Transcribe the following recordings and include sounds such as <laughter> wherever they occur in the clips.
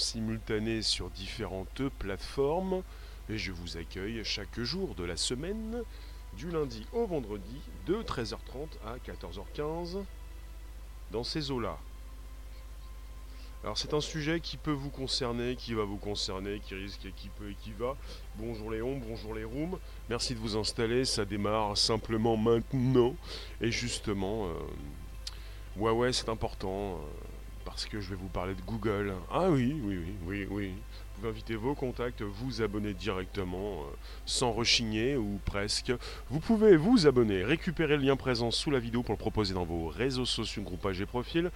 simultané sur différentes plateformes et je vous accueille chaque jour de la semaine, du lundi au vendredi, de 13h30 à 14h15, dans ces eaux-là. Alors c'est un sujet qui peut vous concerner, qui va vous concerner, qui risque et qui peut et qui va. Bonjour Léon, bonjour les rooms. Merci de vous installer, ça démarre simplement maintenant. Et justement, euh, ouais ouais c'est important. Euh, parce que je vais vous parler de Google. Ah oui, oui, oui, oui, oui. Vous pouvez inviter vos contacts, vous abonner directement, euh, sans rechigner ou presque. Vous pouvez vous abonner, récupérer le lien présent sous la vidéo pour le proposer dans vos réseaux sociaux, groupages et profils.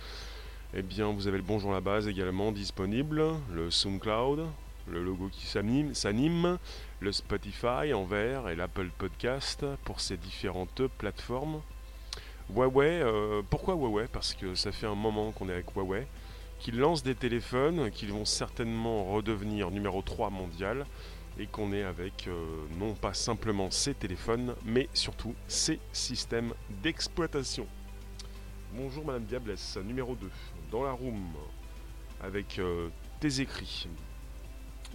Eh bien, vous avez le Bonjour la base également disponible, le SoundCloud, le logo qui s'anime, le Spotify en vert et l'Apple Podcast pour ces différentes plateformes. Huawei, euh, pourquoi Huawei? Parce que ça fait un moment qu'on est avec Huawei, qu'ils lancent des téléphones qui vont certainement redevenir numéro 3 mondial et qu'on est avec euh, non pas simplement ces téléphones, mais surtout ces systèmes d'exploitation. Bonjour Madame Diablesse, numéro 2, dans la room, avec euh, tes écrits.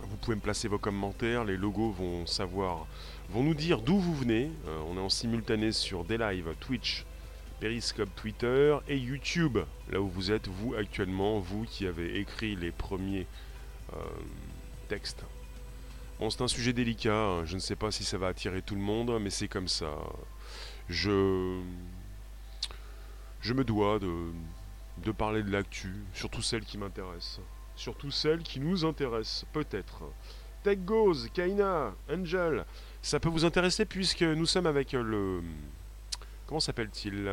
Vous pouvez me placer vos commentaires, les logos vont savoir, vont nous dire d'où vous venez. On est en simultané sur des lives Twitch, Periscope Twitter et YouTube, là où vous êtes, vous actuellement, vous qui avez écrit les premiers euh, textes. Bon, c'est un sujet délicat, hein. je ne sais pas si ça va attirer tout le monde, mais c'est comme ça. Je je me dois de, parler de l'actu, surtout celle qui m'intéresse. Surtout celle qui nous intéresse, peut-être. Tech Goes, Kaina, Angel, ça peut vous intéresser puisque nous sommes avec le. Comment s'appelle-t-il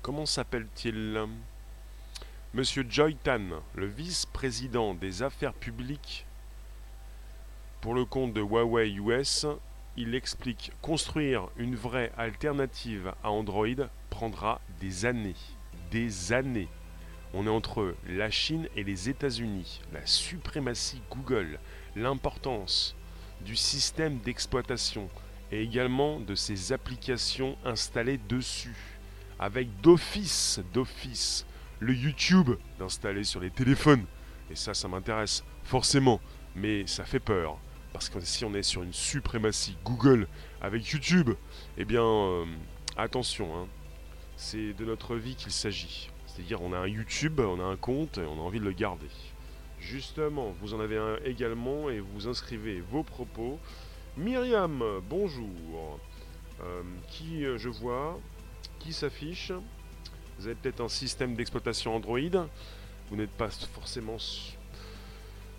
Comment s'appelle-t-il Monsieur Joy Tan, le vice-président des affaires publiques pour le compte de Huawei US, il explique construire une vraie alternative à Android prendra des années. Des années. On est entre la Chine et les États-Unis, la suprématie Google, l'importance du système d'exploitation et également de ses applications installées dessus, avec d'office, d'office, le YouTube d'installer sur les téléphones. Et ça, ça m'intéresse forcément, mais ça fait peur. Parce que si on est sur une suprématie Google avec YouTube, eh bien, euh, attention, hein, c'est de notre vie qu'il s'agit. C'est-à-dire, on a un YouTube, on a un compte et on a envie de le garder. Justement, vous en avez un également et vous inscrivez vos propos. Myriam, bonjour. Euh, qui euh, je vois Qui s'affiche Vous avez peut-être un système d'exploitation Android. Vous n'êtes pas forcément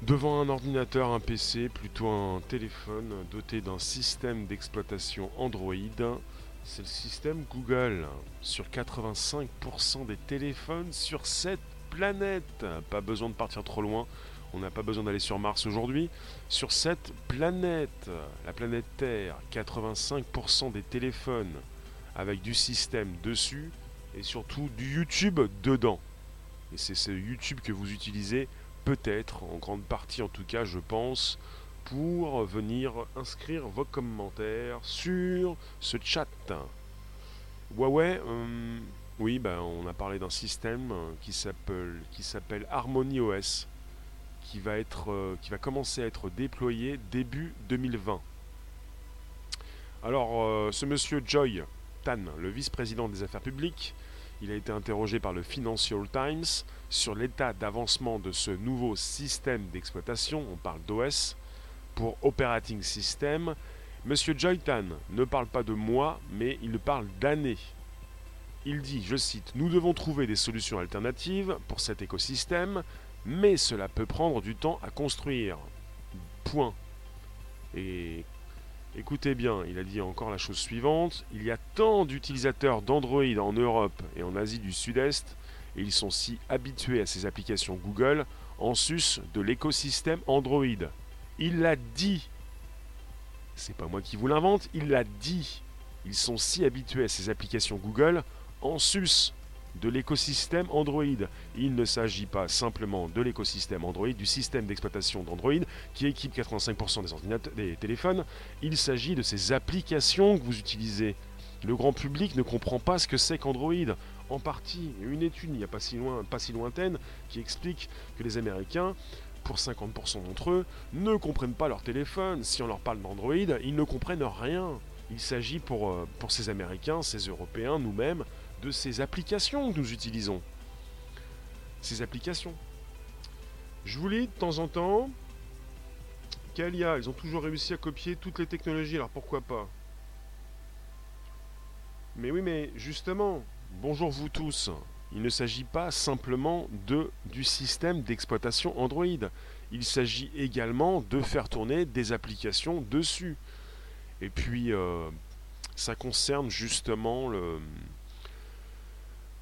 Devant un ordinateur, un PC, plutôt un téléphone doté d'un système d'exploitation Android, c'est le système Google. Sur 85% des téléphones sur cette planète. Pas besoin de partir trop loin. On n'a pas besoin d'aller sur Mars aujourd'hui. Sur cette planète, la planète Terre, 85% des téléphones avec du système dessus et surtout du YouTube dedans. Et c'est ce YouTube que vous utilisez peut-être, en grande partie en tout cas, je pense, pour venir inscrire vos commentaires sur ce chat. Huawei, euh, oui, ben, on a parlé d'un système qui s'appelle qui s'appelle Harmony OS, qui va être, euh, qui va commencer à être déployé début 2020. Alors, euh, ce monsieur Joy Tan, le vice-président des affaires publiques, il a été interrogé par le Financial Times sur l'état d'avancement de ce nouveau système d'exploitation, on parle d'OS, pour Operating System. Monsieur Joytan ne parle pas de mois, mais il parle d'années. Il dit, je cite, Nous devons trouver des solutions alternatives pour cet écosystème, mais cela peut prendre du temps à construire. Point. Et Écoutez bien, il a dit encore la chose suivante, il y a tant d'utilisateurs d'Android en Europe et en Asie du Sud-Est, et ils sont si habitués à ces applications Google, en sus de l'écosystème Android. Il l'a dit. C'est pas moi qui vous l'invente, il l'a dit. Ils sont si habitués à ces applications Google, en sus de l'écosystème Android. Il ne s'agit pas simplement de l'écosystème Android, du système d'exploitation d'Android qui équipe 85% des, des téléphones. Il s'agit de ces applications que vous utilisez. Le grand public ne comprend pas ce que c'est qu'Android. En partie, une étude n'y a pas si, loin, si lointaine qui explique que les Américains pour 50% d'entre eux, ne comprennent pas leur téléphone. Si on leur parle d'Android, ils ne comprennent rien. Il s'agit pour, euh, pour ces Américains, ces Européens, nous-mêmes, de ces applications que nous utilisons. Ces applications. Je vous lis de temps en temps. Kalia, ils ont toujours réussi à copier toutes les technologies, alors pourquoi pas? Mais oui, mais justement, bonjour vous tous. Il ne s'agit pas simplement de, du système d'exploitation Android. Il s'agit également de faire tourner des applications dessus. Et puis, euh, ça concerne justement le,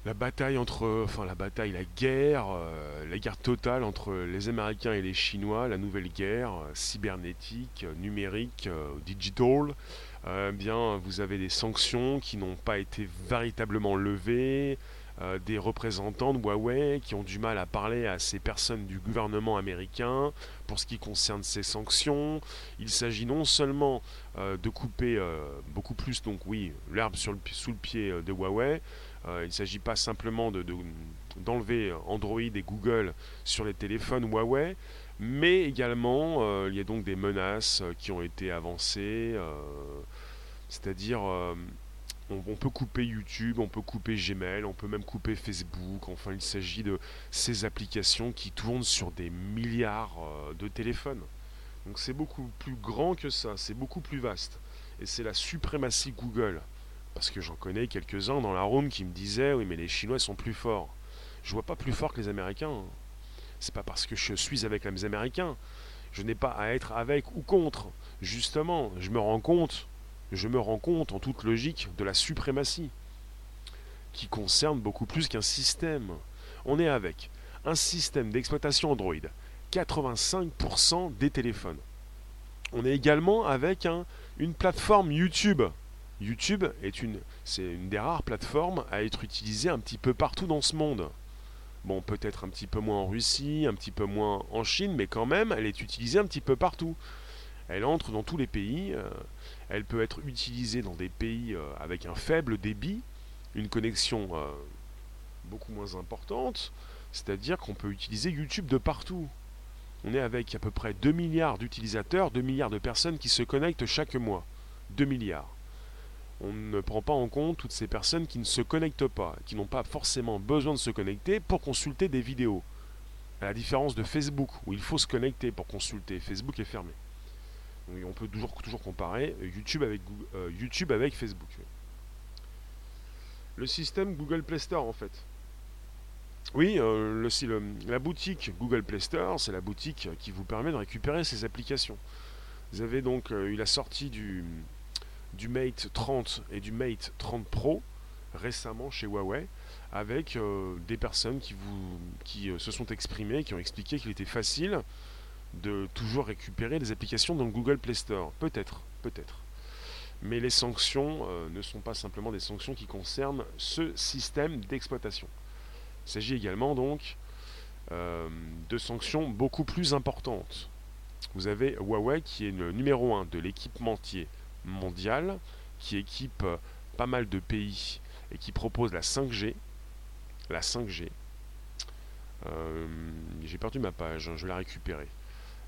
la bataille entre, enfin la bataille, la guerre, euh, la guerre totale entre les Américains et les Chinois, la nouvelle guerre euh, cybernétique, numérique, digital. bien, vous avez des sanctions qui n'ont pas été véritablement levées. Euh, des représentants de Huawei qui ont du mal à parler à ces personnes du gouvernement américain pour ce qui concerne ces sanctions. Il s'agit non seulement euh, de couper euh, beaucoup plus, donc oui, l'herbe sous le pied de Huawei, il ne s'agit pas simplement d'enlever Android et Google sur les téléphones Huawei, mais également il y a donc des menaces qui ont été avancées, c'est-à-dire on, peut couper YouTube, on peut couper Gmail, on peut même couper Facebook. Enfin, il s'agit de ces applications qui tournent sur des milliards euh, de téléphones. Donc c'est beaucoup plus grand que ça, c'est beaucoup plus vaste. Et c'est la suprématie Google. Parce que j'en connais quelques-uns dans la room qui me disaient Oui, mais les Chinois sont plus forts. Je vois pas plus fort que les Américains. C'est pas parce que je suis avec les Américains. Je n'ai pas à être avec ou contre. Justement, je me rends compte je me rends compte en toute logique de la suprématie, qui concerne beaucoup plus qu'un système. On est avec un système d'exploitation Android, 85% des téléphones. On est également avec une plateforme YouTube. YouTube est une, c'est une des rares plateformes à être utilisée un petit peu partout dans ce monde. Bon, peut-être un petit peu moins en Russie, un petit peu moins en Chine, mais quand même, elle est utilisée un petit peu partout. Elle entre dans tous les pays. Euh, elle peut être utilisée dans des pays euh, avec un faible débit, une connexion euh, beaucoup moins importante. C'est-à-dire qu'on peut utiliser YouTube de partout. On est avec à peu près 2 milliards d'utilisateurs, 2 milliards de personnes qui se connectent chaque mois. 2 milliards. On ne prend pas en compte toutes ces personnes qui ne se connectent pas, qui n'ont pas forcément besoin de se connecter pour consulter des vidéos. À la différence de Facebook, où il faut se connecter pour consulter. Facebook est fermé on peut toujours, comparer YouTube avec, euh, YouTube Facebook. Le système Google Play Store en fait. Oui, euh, la boutique Google Play Store, c'est la boutique qui vous permet de récupérer ces applications. Vous avez donc euh, eu la sortie du, du Mate 30 et du Mate 30 Pro récemment chez Huawei avec des personnes qui, vous, qui se sont exprimées, qui ont expliqué qu'il était facile de toujours récupérer des applications dans le Google Play Store. Peut-être, peut-être. Mais les sanctions euh, ne sont pas simplement des sanctions qui concernent ce système d'exploitation. Il s'agit également donc euh, de sanctions beaucoup plus importantes. Vous avez Huawei qui est le numéro 1 de l'équipementier mondial, qui équipe pas mal de pays et qui propose la 5G. La 5G. Euh, j'ai perdu ma page, hein, je vais la récupérer.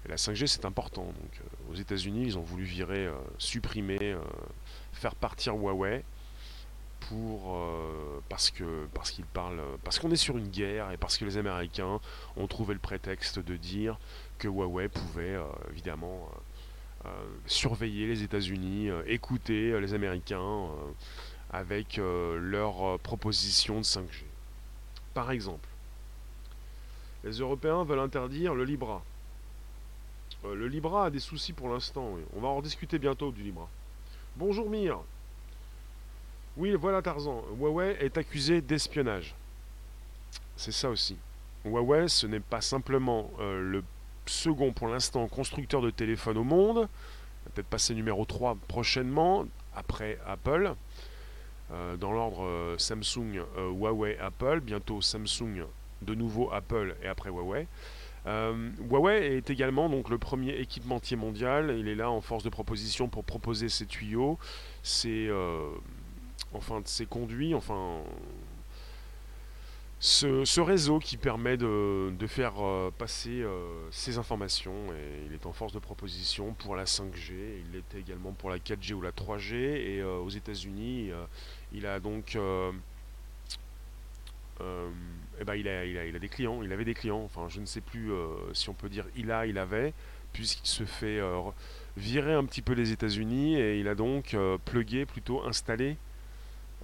Et la 5G, c'est important. Donc, euh, aux États-Unis, ils ont voulu virer, euh, supprimer, euh, faire partir Huawei pour parce que parce qu'ils parlent parce qu'on est sur une guerre et parce que les Américains ont trouvé le prétexte de dire que Huawei pouvait évidemment surveiller les États-Unis, écouter les Américains avec leur proposition de 5G. Par exemple, les Européens veulent interdire le Libra. Euh, le Libra a des soucis pour l'instant. On va en discuter bientôt du Libra. Bonjour Mire. Oui, voilà Tarzan. Huawei est accusé d'espionnage. C'est ça aussi. Huawei, ce n'est pas simplement euh, le second pour l'instant constructeur de téléphone au monde. Peut-être passer numéro 3 prochainement, après Apple. Euh, dans l'ordre Samsung, Huawei, Apple. Bientôt Samsung, de nouveau Apple et après Huawei. Euh, Huawei est également donc le premier équipementier mondial. Il est là en force de proposition pour proposer ses tuyaux, ses, euh, enfin, ses conduits, enfin, ce, réseau qui permet de, faire euh, passer euh, ces informations. Et il est en force de proposition pour la 5G, il l'était également pour la 4G ou la 3G et euh, aux États-Unis il a donc eh ben, il, a, des clients, il avait des clients, enfin je ne sais plus si on peut dire il a, il avait, puisqu'il se fait virer un petit peu les États-Unis. Et il a donc plugué, plutôt installé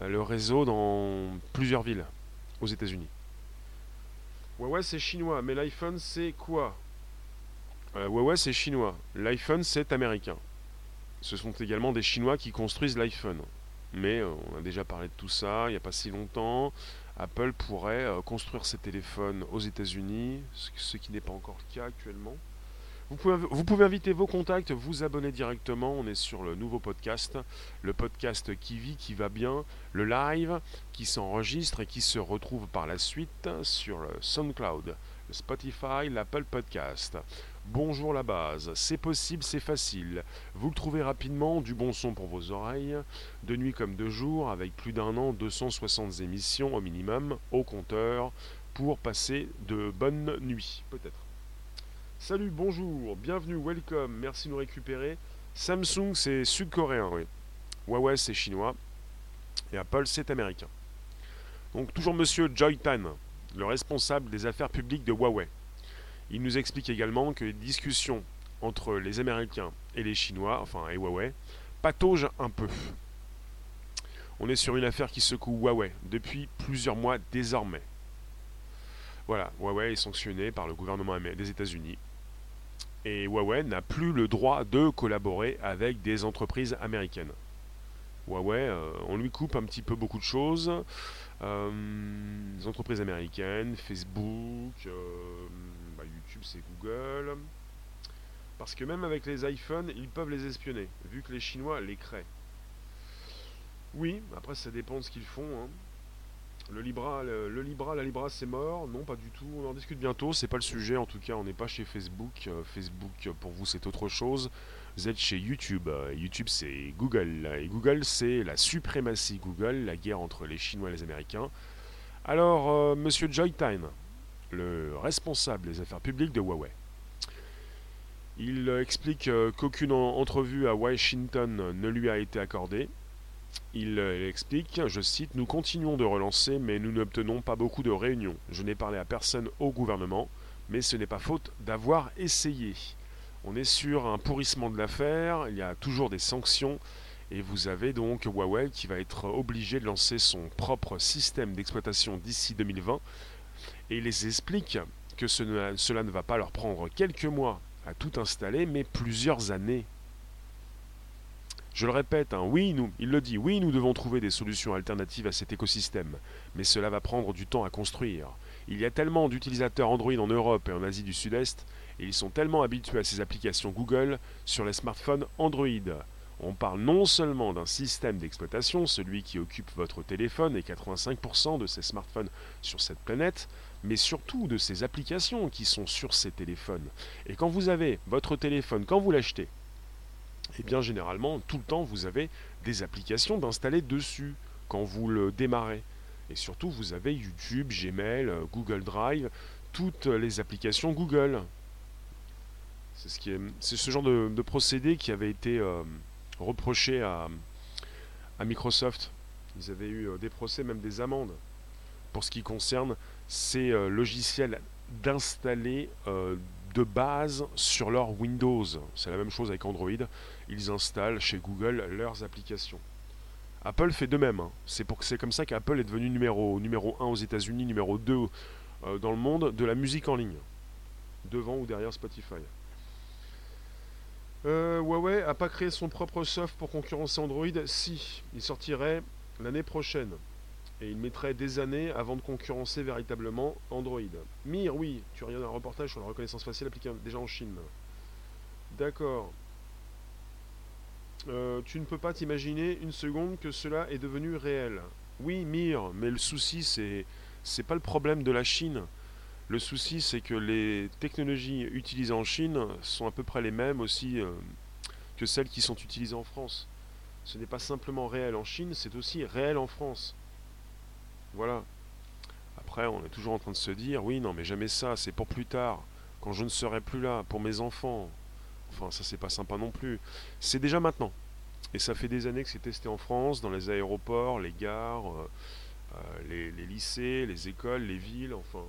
le réseau dans plusieurs villes aux États-Unis. Huawei c'est chinois, mais l'iPhone c'est quoi? Euh, Huawei c'est chinois, l'iPhone c'est américain. Ce sont également des Chinois qui construisent l'iPhone. Mais euh, on a déjà parlé de tout ça il n'y a pas si longtemps. Apple pourrait euh, construire ses téléphones aux États-Unis, ce qui n'est pas encore le cas actuellement. Vous pouvez, inviter vos contacts, vous abonner directement. On est sur le nouveau podcast, le podcast qui vit, qui va bien, le live qui s'enregistre et qui se retrouve par la suite sur le SoundCloud, le Spotify, l'Apple Podcast. Bonjour la base, c'est possible, c'est facile. Vous le trouvez rapidement, du bon son pour vos oreilles, de nuit comme de jour, avec plus d'un an, 260 émissions au minimum, au compteur, pour passer de bonnes nuits, peut-être. Salut, bonjour, bienvenue, welcome, merci de nous récupérer. Samsung, c'est sud-coréen, oui. Huawei, c'est chinois. Et Apple, c'est américain. Donc, toujours monsieur Joy Tan, le responsable des affaires publiques de Huawei. Il nous explique également que les discussions entre les Américains et les Chinois, enfin et Huawei, pataugent un peu. On est sur une affaire qui secoue Huawei depuis plusieurs mois désormais. Voilà, Huawei est sanctionné par le gouvernement des États-Unis et Huawei n'a plus le droit de collaborer avec des entreprises américaines. Huawei, euh, on lui coupe un petit peu beaucoup de choses. Euh, les entreprises américaines, Facebook, euh, bah, YouTube c'est Google. Parce que même avec les iPhones, ils peuvent les espionner, vu que les Chinois les créent. Oui, après ça dépend de ce qu'ils font. Hein. Le Libra, le, Libra, la Libra, c'est mort Non, pas du tout. On en discute bientôt. C'est pas le sujet. En tout cas, on n'est pas chez Facebook. Euh, Facebook, pour vous, c'est autre chose. Vous êtes chez YouTube. Euh, YouTube, c'est Google. Et Google, c'est la suprématie Google, la guerre entre les Chinois et les Américains. Alors, euh, Monsieur Joy Tyne, le responsable des affaires publiques de Huawei, il explique qu'aucune entrevue à Washington ne lui a été accordée il explique, je cite, Nous continuons de relancer, mais nous n'obtenons pas beaucoup de réunions. Je n'ai parlé à personne au gouvernement, mais ce n'est pas faute d'avoir essayé. On est sur un pourrissement de l'affaire, il y a toujours des sanctions, et vous avez donc Huawei qui va être obligé de lancer son propre système d'exploitation d'ici 2020, et il les explique que cela ne va pas leur prendre quelques mois à tout installer, mais plusieurs années je le répète, hein, oui, nous, il le dit, oui, nous devons trouver des solutions alternatives à cet écosystème, mais cela va prendre du temps à construire. Il y a tellement d'utilisateurs Android en Europe et en Asie du Sud-Est, et ils sont tellement habitués à ces applications Google sur les smartphones Android. On parle non seulement d'un système d'exploitation, celui qui occupe votre téléphone et 85% de ces smartphones sur cette planète, mais surtout de ces applications qui sont sur ces téléphones. Et quand vous avez votre téléphone, quand vous l'achetez, et eh bien généralement, tout le temps, vous avez des applications d'installer dessus quand vous le démarrez. Et surtout, vous avez YouTube, Gmail, euh, Google Drive, toutes les applications Google. C'est ce, genre de, procédé qui avait été euh, reproché à, à, Microsoft. Ils avaient eu euh, des procès, même des amendes, pour ce qui concerne ces logiciels d'installer de base sur leur Windows. C'est la même chose avec Android. Ils installent chez Google leurs applications. Apple fait de même. Hein. C'est pour c'est comme ça qu'Apple est devenu numéro, numéro 1 aux États-Unis, numéro 2 euh, dans le monde de la musique en ligne. Devant ou derrière Spotify. Euh, Huawei a pas créé son propre soft pour concurrencer Android? Si, il sortirait l'année prochaine et il mettrait des années avant de concurrencer véritablement Android. Mir, oui, tu regardes un reportage sur la reconnaissance faciale appliquée déjà en Chine. D'accord. Euh, tu ne peux pas t'imaginer une seconde que cela est devenu réel. Oui, Mir, mais le souci, c'est c'est pas le problème de la Chine. Le souci, c'est que les technologies utilisées en Chine sont à peu près les mêmes aussi euh, que celles qui sont utilisées en France. Ce n'est pas simplement réel en Chine, c'est aussi réel en France. Voilà. Après, on est toujours en train de se dire, oui, non, mais jamais ça, c'est pour plus tard, quand je ne serai plus là, pour mes enfants. Enfin, ça, c'est pas sympa non plus. C'est déjà maintenant. Et ça fait des années que c'est testé en France, dans les aéroports, les gares, euh, euh, les, lycées, les écoles, les villes, enfin,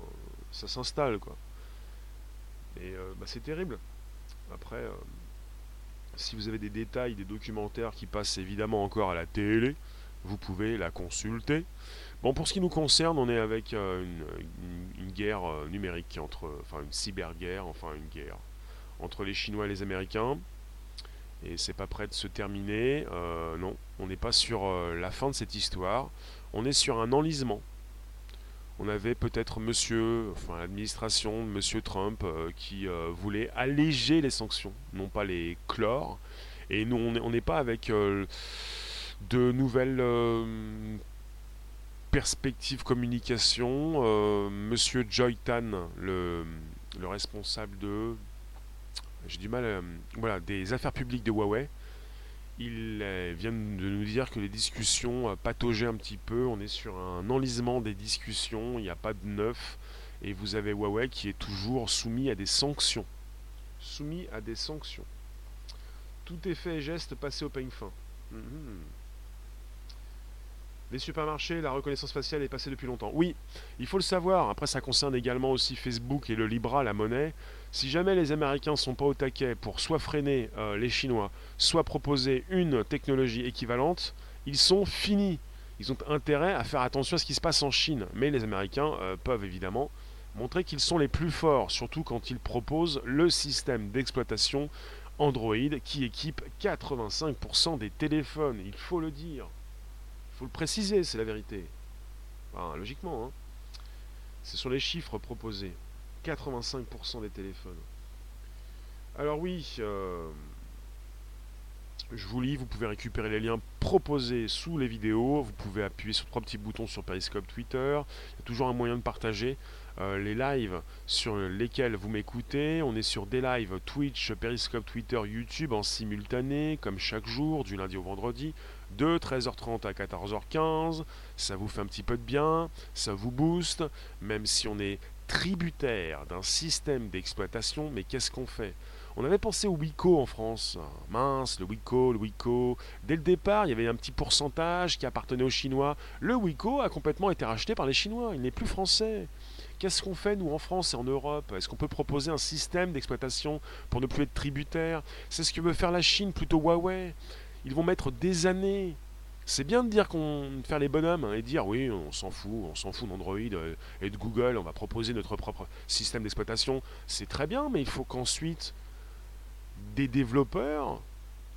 ça s'installe, quoi. Et euh, bah, c'est terrible. Après, si vous avez des détails, des documentaires qui passent évidemment encore à la télé, vous pouvez la consulter. Bon, pour ce qui nous concerne, on est avec une, guerre numérique entre, enfin une cyberguerre, enfin une guerre entre les Chinois et les Américains et c'est pas prêt de se terminer. Euh, non, on n'est pas sur euh, la fin de cette histoire. On est sur un enlisement. On avait peut-être monsieur, enfin l'administration de monsieur Trump euh, qui voulait alléger les sanctions, non pas les clore. Et nous, on n'est pas avec de nouvelles perspectives communication. monsieur Joy Tan, le, le responsable de j'ai du mal, euh, voilà, des affaires publiques de Huawei. Il euh, vient de nous dire que les discussions euh, pataugeaient un petit peu. On est sur un enlisement des discussions. Il n'y a pas de neuf. Et vous avez Huawei qui est toujours soumis à des sanctions. Soumis à des sanctions. Tout fait et geste passé au peigne fin. Mhm. Les supermarchés, la reconnaissance faciale est passée depuis longtemps. Oui, il faut le savoir. Après, ça concerne également aussi Facebook et le Libra, la monnaie. Si jamais les Américains sont pas au taquet pour soit freiner euh, les Chinois, soit proposer une technologie équivalente, ils sont finis. Ils ont intérêt à faire attention à ce qui se passe en Chine. Mais les Américains euh, peuvent évidemment montrer qu'ils sont les plus forts, surtout quand ils proposent le système d'exploitation Android qui équipe 85% des téléphones. Il faut le dire faut le préciser, c'est la vérité. logiquement, hein. ce sont les chiffres proposés. 85% des téléphones. Alors oui, euh, je vous lis, vous pouvez récupérer les liens proposés sous les vidéos, vous pouvez appuyer sur trois petits boutons sur Periscope Twitter, il y a toujours un moyen de partager. Euh, les lives sur lesquels vous m'écoutez. On est sur des lives Twitch, Periscope, Twitter, YouTube en simultané, comme chaque jour, du lundi au vendredi, de 13h30 à 14h15. Ça vous fait un petit peu de bien, ça vous booste, même si on est tributaire d'un système d'exploitation, mais qu'est-ce qu'on fait? On avait pensé au Wico en France. Mince, le Wico, le Wico. Dès le départ, il y avait un petit pourcentage qui appartenait aux Chinois. Le Wico a complètement été racheté par les Chinois. Il n'est plus français. Qu'est-ce qu'on fait, nous, en France et en Europe? Est-ce qu'on peut proposer un système d'exploitation pour ne plus être tributaire? C'est ce que veut faire la Chine, plutôt Huawei. Ils vont mettre des années. C'est bien de dire qu'on faire les bonhommes hein, et dire oui, on s'en fout, on s'en fout d'Android euh, et de Google, on va proposer notre propre système d'exploitation. C'est très bien, mais il faut qu'ensuite des développeurs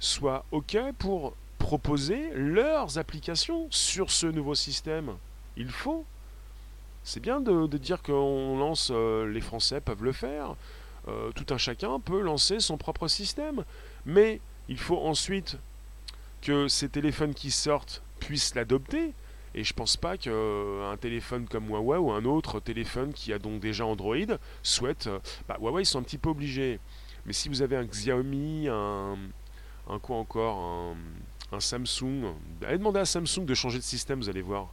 soient OK pour proposer leurs applications sur ce nouveau système. Il faut. C'est bien de, dire qu'on lance, euh, les Français peuvent le faire, euh, tout un chacun peut lancer son propre système, mais il faut ensuite que ces téléphones qui sortent puissent l'adopter. Et je pense pas qu'un téléphone comme Huawei ou un autre téléphone qui a donc déjà Android souhaite. Euh, bah, Huawei, ils sont un petit peu obligés. Mais si vous avez un Xiaomi, un, quoi encore, un Samsung, allez demander à Samsung de changer de système, vous allez voir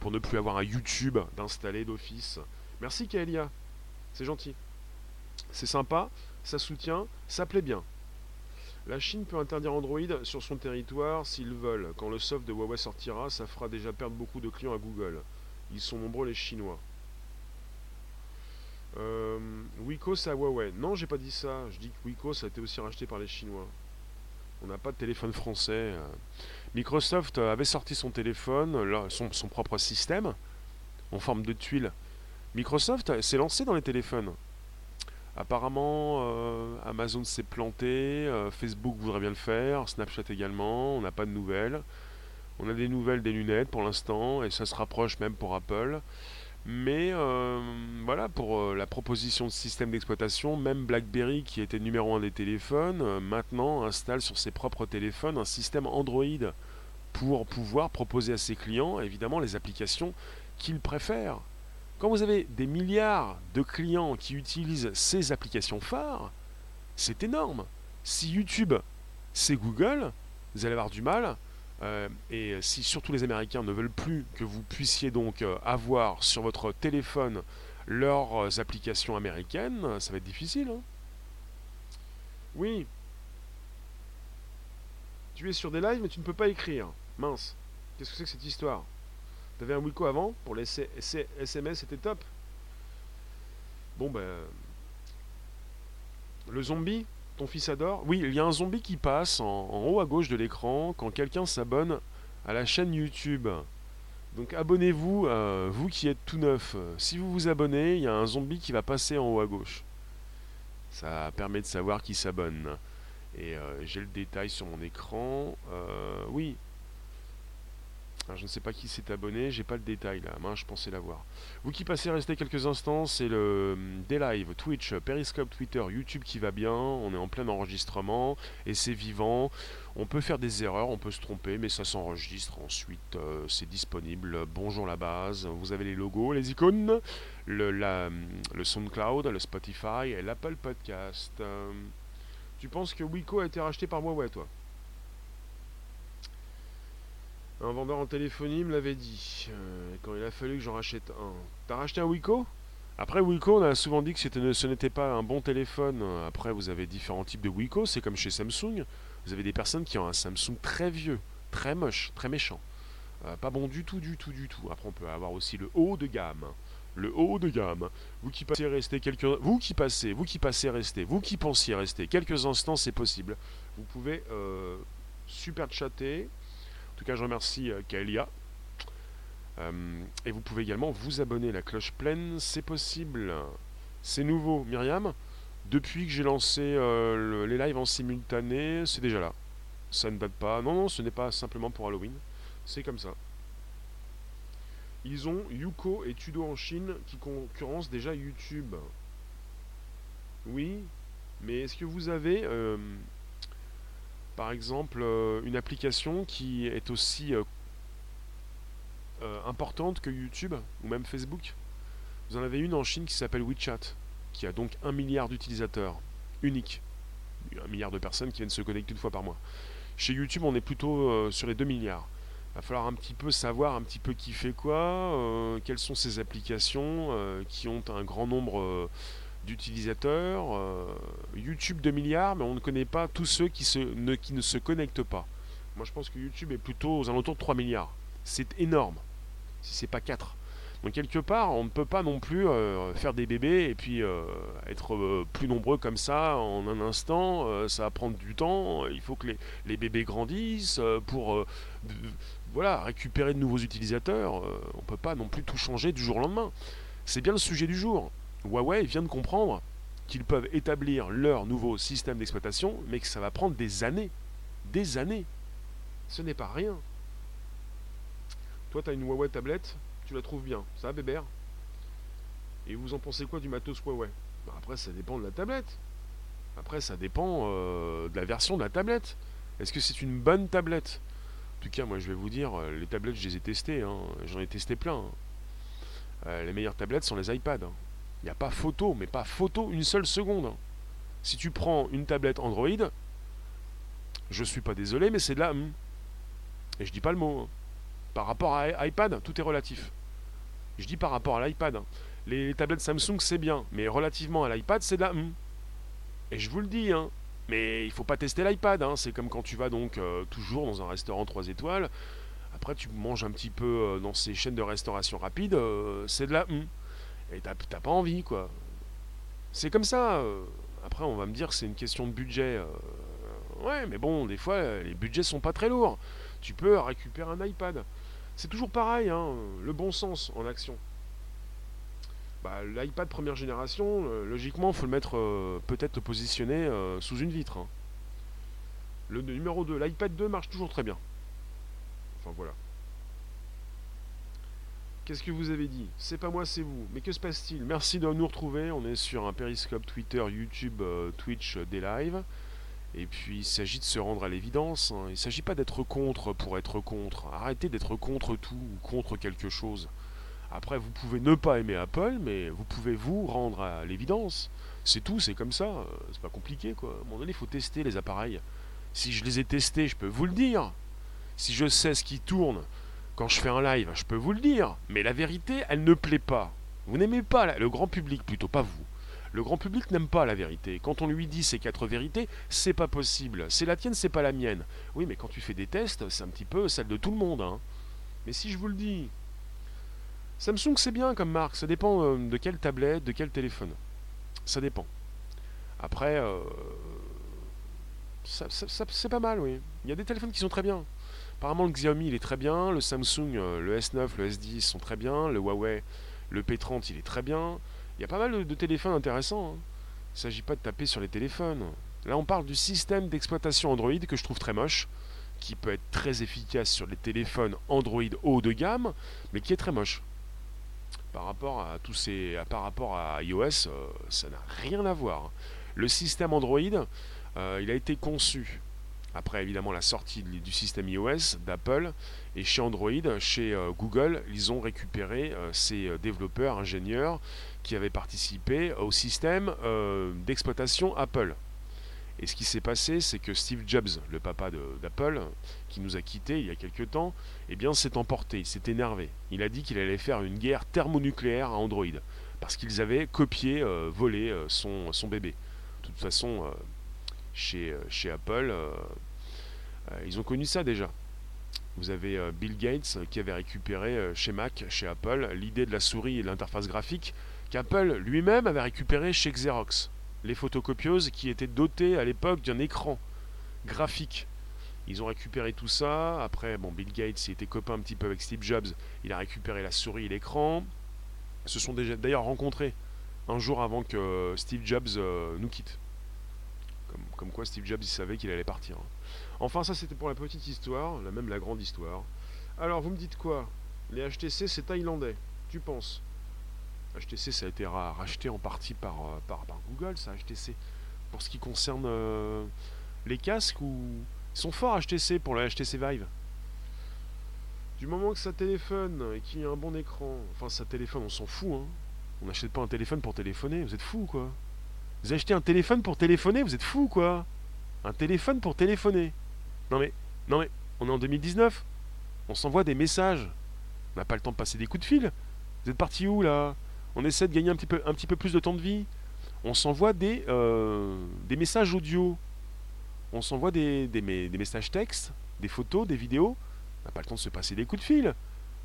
pour ne plus avoir un YouTube d'installer d'office. Merci Kaelia, c'est gentil. C'est sympa, ça soutient, ça plaît bien. La Chine peut interdire Android sur son territoire s'ils veulent. Quand le soft de Huawei sortira, ça fera déjà perdre beaucoup de clients à Google. Ils sont nombreux les Chinois. Euh, Wiko, c'est à Huawei. Non, j'ai pas dit ça. Je dis que Wiko, ça a été aussi racheté par les Chinois. On n'a pas de téléphone français. Euh. Microsoft avait sorti son téléphone, son, propre système, en forme de tuile. Microsoft s'est lancé dans les téléphones. Apparemment, euh, Amazon s'est planté, euh, Facebook voudrait bien le faire, Snapchat également, on n'a pas de nouvelles. On a des nouvelles des lunettes pour l'instant, et ça se rapproche même pour Apple. Mais euh, voilà, pour la proposition de système d'exploitation, même BlackBerry, qui était numéro un des téléphones, maintenant installe sur ses propres téléphones un système Android pour pouvoir proposer à ses clients, évidemment, les applications qu'ils préfèrent. Quand vous avez des milliards de clients qui utilisent ces applications phares, c'est énorme. Si YouTube, c'est Google, vous allez avoir du mal Euh, et si surtout les Américains ne veulent plus que vous puissiez donc euh, avoir sur votre téléphone leurs applications américaines, ça va être difficile. Hein. oui. Tu es sur des lives mais tu ne peux pas écrire. Mince. Qu'est-ce que c'est que cette histoire? T'avais un Wiko avant Pour les SMS c'était top. Bon ben... Le zombie ton fils adore Oui, il y a un zombie qui passe en, haut à gauche de l'écran quand quelqu'un s'abonne à la chaîne YouTube. Donc abonnez-vous, euh, vous qui êtes tout neuf. Si vous vous abonnez, il y a un zombie qui va passer en haut à gauche. Ça permet de savoir qui s'abonne. Et euh, j'ai le détail sur mon écran. Euh, oui, je ne sais pas qui s'est abonné, j'ai pas le détail là, je pensais l'avoir. Vous qui passez rester quelques instants, c'est le hum, des live, Twitch, Periscope, Twitter, YouTube qui va bien, on est en plein enregistrement et c'est vivant. On peut faire des erreurs, on peut se tromper, mais ça s'enregistre ensuite, euh, c'est disponible. Bonjour la base, vous avez les logos, les icônes, le, la, hum, le SoundCloud, le Spotify et l'Apple Podcast. Hum, tu penses que Wiko a été racheté par Huawei toi? Un vendeur en téléphonie me l'avait dit. Euh, quand il a fallu que j'en rachète un. T'as racheté un Wiko Après, Wiko, on a souvent dit que ce n'était pas un bon téléphone. Après, vous avez différents types de Wiko. C'est comme chez Samsung. Vous avez des personnes qui ont un Samsung très vieux, très moche, très méchant. Euh, pas bon du tout, du tout, du tout. Après, on peut avoir aussi le haut de gamme. Le haut de gamme. Vous qui passez rester quelques... Vous qui passez, vous qui passez rester, vous qui pensiez rester quelques instants, c'est possible. Vous pouvez euh, super chatter, tout cas, je remercie euh, Kaelia. Euh, et vous pouvez également vous abonner à la cloche pleine, c'est possible. C'est nouveau, Myriam. Depuis que j'ai lancé euh, les lives en simultané, c'est déjà là. Ça ne date pas. Non, non, ce n'est pas simplement pour Halloween. C'est comme ça. Ils ont Yuko et Tudo en Chine qui concurrencent déjà YouTube. Oui, mais est-ce que vous avez par exemple, euh, une application qui est aussi euh, euh, importante que YouTube ou même Facebook. Vous en avez une en Chine qui s'appelle WeChat, qui a donc un milliard d'utilisateurs uniques. Un milliard de personnes qui viennent se connecter une fois par mois. Chez YouTube, on est plutôt sur les 2 milliards. Il va falloir un petit peu savoir un petit peu qui fait quoi, quelles sont ces applications qui ont un grand nombre d'utilisateurs, euh, YouTube 2 milliards, mais on ne connaît pas tous ceux qui, se, ne, qui ne se connectent pas. Moi je pense que YouTube est plutôt aux alentours de 3 milliards. C'est énorme, si c'est pas 4. Donc quelque part, on ne peut pas non plus euh, faire des bébés et puis euh, être plus nombreux comme ça en un instant. ça va prendre du temps. Il faut que les, les bébés grandissent pour voilà, récupérer de nouveaux utilisateurs. on ne peut pas non plus tout changer du jour au lendemain. C'est bien le sujet du jour. Huawei vient de comprendre qu'ils peuvent établir leur nouveau système d'exploitation, mais que ça va prendre des années. Des années. Ce n'est pas rien. Toi, tu as une Huawei tablette, tu la trouves bien. Ça bébert? Et vous en pensez quoi du matos Huawei? Bah, Après, ça dépend de la tablette. Après, ça dépend euh, de la version de la tablette. Est-ce que c'est une bonne tablette? En tout cas, moi, je vais vous dire, euh, les tablettes, je les ai testées. Hein. J'en ai testé plein. Hein. Euh, les meilleures tablettes sont les iPads. Hein. Il n'y a pas photo, mais pas photo une seule seconde. Hein. Si tu prends une tablette Android, je suis pas désolé, mais c'est de la Et je dis pas le mot. Hein. Par rapport à iPad, tout est relatif. Je dis par rapport à l'iPad. Hein. Les, tablettes Samsung, c'est bien, mais relativement à l'iPad, c'est de la Et je vous le dis, hein. Mais il faut pas tester l'iPad. C'est comme quand tu vas donc euh, toujours dans un restaurant 3 étoiles. Après, tu manges un petit peu euh, dans ces chaînes de restauration rapide. Euh, c'est de la et t'as pas envie, quoi. C'est comme ça. Euh. Après, on va me dire que c'est une question de budget. Euh. Ouais, mais bon, des fois, les budgets sont pas très lourds. Tu peux récupérer un iPad. C'est toujours pareil, hein, le bon sens en action. Bah, L'iPad première génération, euh, logiquement, faut le mettre, peut-être positionné sous une vitre. Hein. Le numéro 2, l'iPad 2 marche toujours très bien. Enfin voilà. Qu'est-ce que vous avez dit? C'est pas moi, c'est vous. Mais que se passe-t-il? Merci de nous retrouver. On est sur un périscope Twitter, YouTube, euh, Twitch, euh, des lives. Et puis il s'agit de se rendre à l'évidence. Hein. Il ne s'agit pas d'être contre pour être contre. Arrêtez d'être contre tout ou contre quelque chose. Après, vous pouvez ne pas aimer Apple, mais vous pouvez vous rendre à l'évidence. C'est tout, c'est comme ça. Euh, c'est pas compliqué quoi. À un moment donné, il faut tester les appareils. Si je les ai testés, je peux vous le dire. Si je sais ce qui tourne quand je fais un live, je peux vous le dire, mais la vérité, elle ne plaît pas. Vous n'aimez pas le grand public, plutôt pas vous. Le grand public n'aime pas la vérité. Quand on lui dit ces quatre vérités, c'est pas possible. C'est la tienne, c'est pas la mienne. Oui, mais quand tu fais des tests, c'est un petit peu celle de tout le monde. Hein. Mais si je vous le dis, Samsung c'est bien comme marque, ça dépend euh, de quelle tablette, de quel téléphone. Ça dépend. Après, euh, c'est pas mal, oui. Il y a des téléphones qui sont très bien. Apparemment, le Xiaomi, il est très bien. Le Samsung, euh, le S9, le S10 sont très bien. Le Huawei, le P30, il est très bien. Il y a pas mal de, téléphones intéressants. Hein. Il ne s'agit pas de taper sur les téléphones. Là, on parle du système d'exploitation Android que je trouve très moche, qui peut être très efficace sur les téléphones Android haut de gamme, mais qui est très moche. Par rapport à tous ces, par rapport à iOS, euh, ça n'a rien à voir. Le système Android, euh, il a été conçu après évidemment la sortie du système iOS d'Apple et chez Android, chez euh, Google, ils ont récupéré euh, ces développeurs, ingénieurs qui avaient participé au système d'exploitation Apple. Et ce qui s'est passé, c'est que Steve Jobs, le papa d'Apple, qui nous a quittés il y a quelques temps, eh bien s'est emporté, s'est énervé. Il a dit qu'il allait faire une guerre thermonucléaire à Android, parce qu'ils avaient copié, volé son, son bébé. De toute façon, chez, euh, chez Apple, euh, euh, ils ont connu ça déjà. Vous avez Bill Gates qui avait récupéré chez Mac, chez Apple, l'idée de la souris et de l'interface graphique qu'Apple lui-même avait récupéré chez Xerox. Les photocopieuses qui étaient dotées à l'époque d'un écran graphique. Ils ont récupéré tout ça. Après, bon, Bill Gates il était copain un petit peu avec Steve Jobs. Il a récupéré la souris et l'écran. Se sont déjà d'ailleurs rencontrés un jour avant que Steve Jobs nous quitte. Comme, quoi Steve Jobs il savait qu'il allait partir. Enfin ça c'était pour la petite histoire, la même la grande histoire. Alors vous me dites quoi? Les HTC c'est thaïlandais, tu penses? HTC ça a été racheté en partie par, euh, Google ça HTC. Pour ce qui concerne euh, les casques ou... Ils sont forts HTC pour le HTC Vive? Du moment que ça téléphone et qu'il y a un bon écran, enfin ça téléphone on s'en fout hein. On n'achète pas un téléphone pour téléphoner, vous êtes fous quoi? Vous achetez un téléphone pour téléphoner Vous êtes fou quoi Un téléphone pour téléphoner Non mais, non mais, on est en 2019. On s'envoie des messages. On n'a pas le temps de passer des coups de fil. Vous êtes parti où là? On essaie de gagner un petit peu, plus de temps de vie. On s'envoie des, euh, des messages audio. On s'envoie des, des, des messages textes, des photos, des vidéos. On n'a pas le temps de se passer des coups de fil.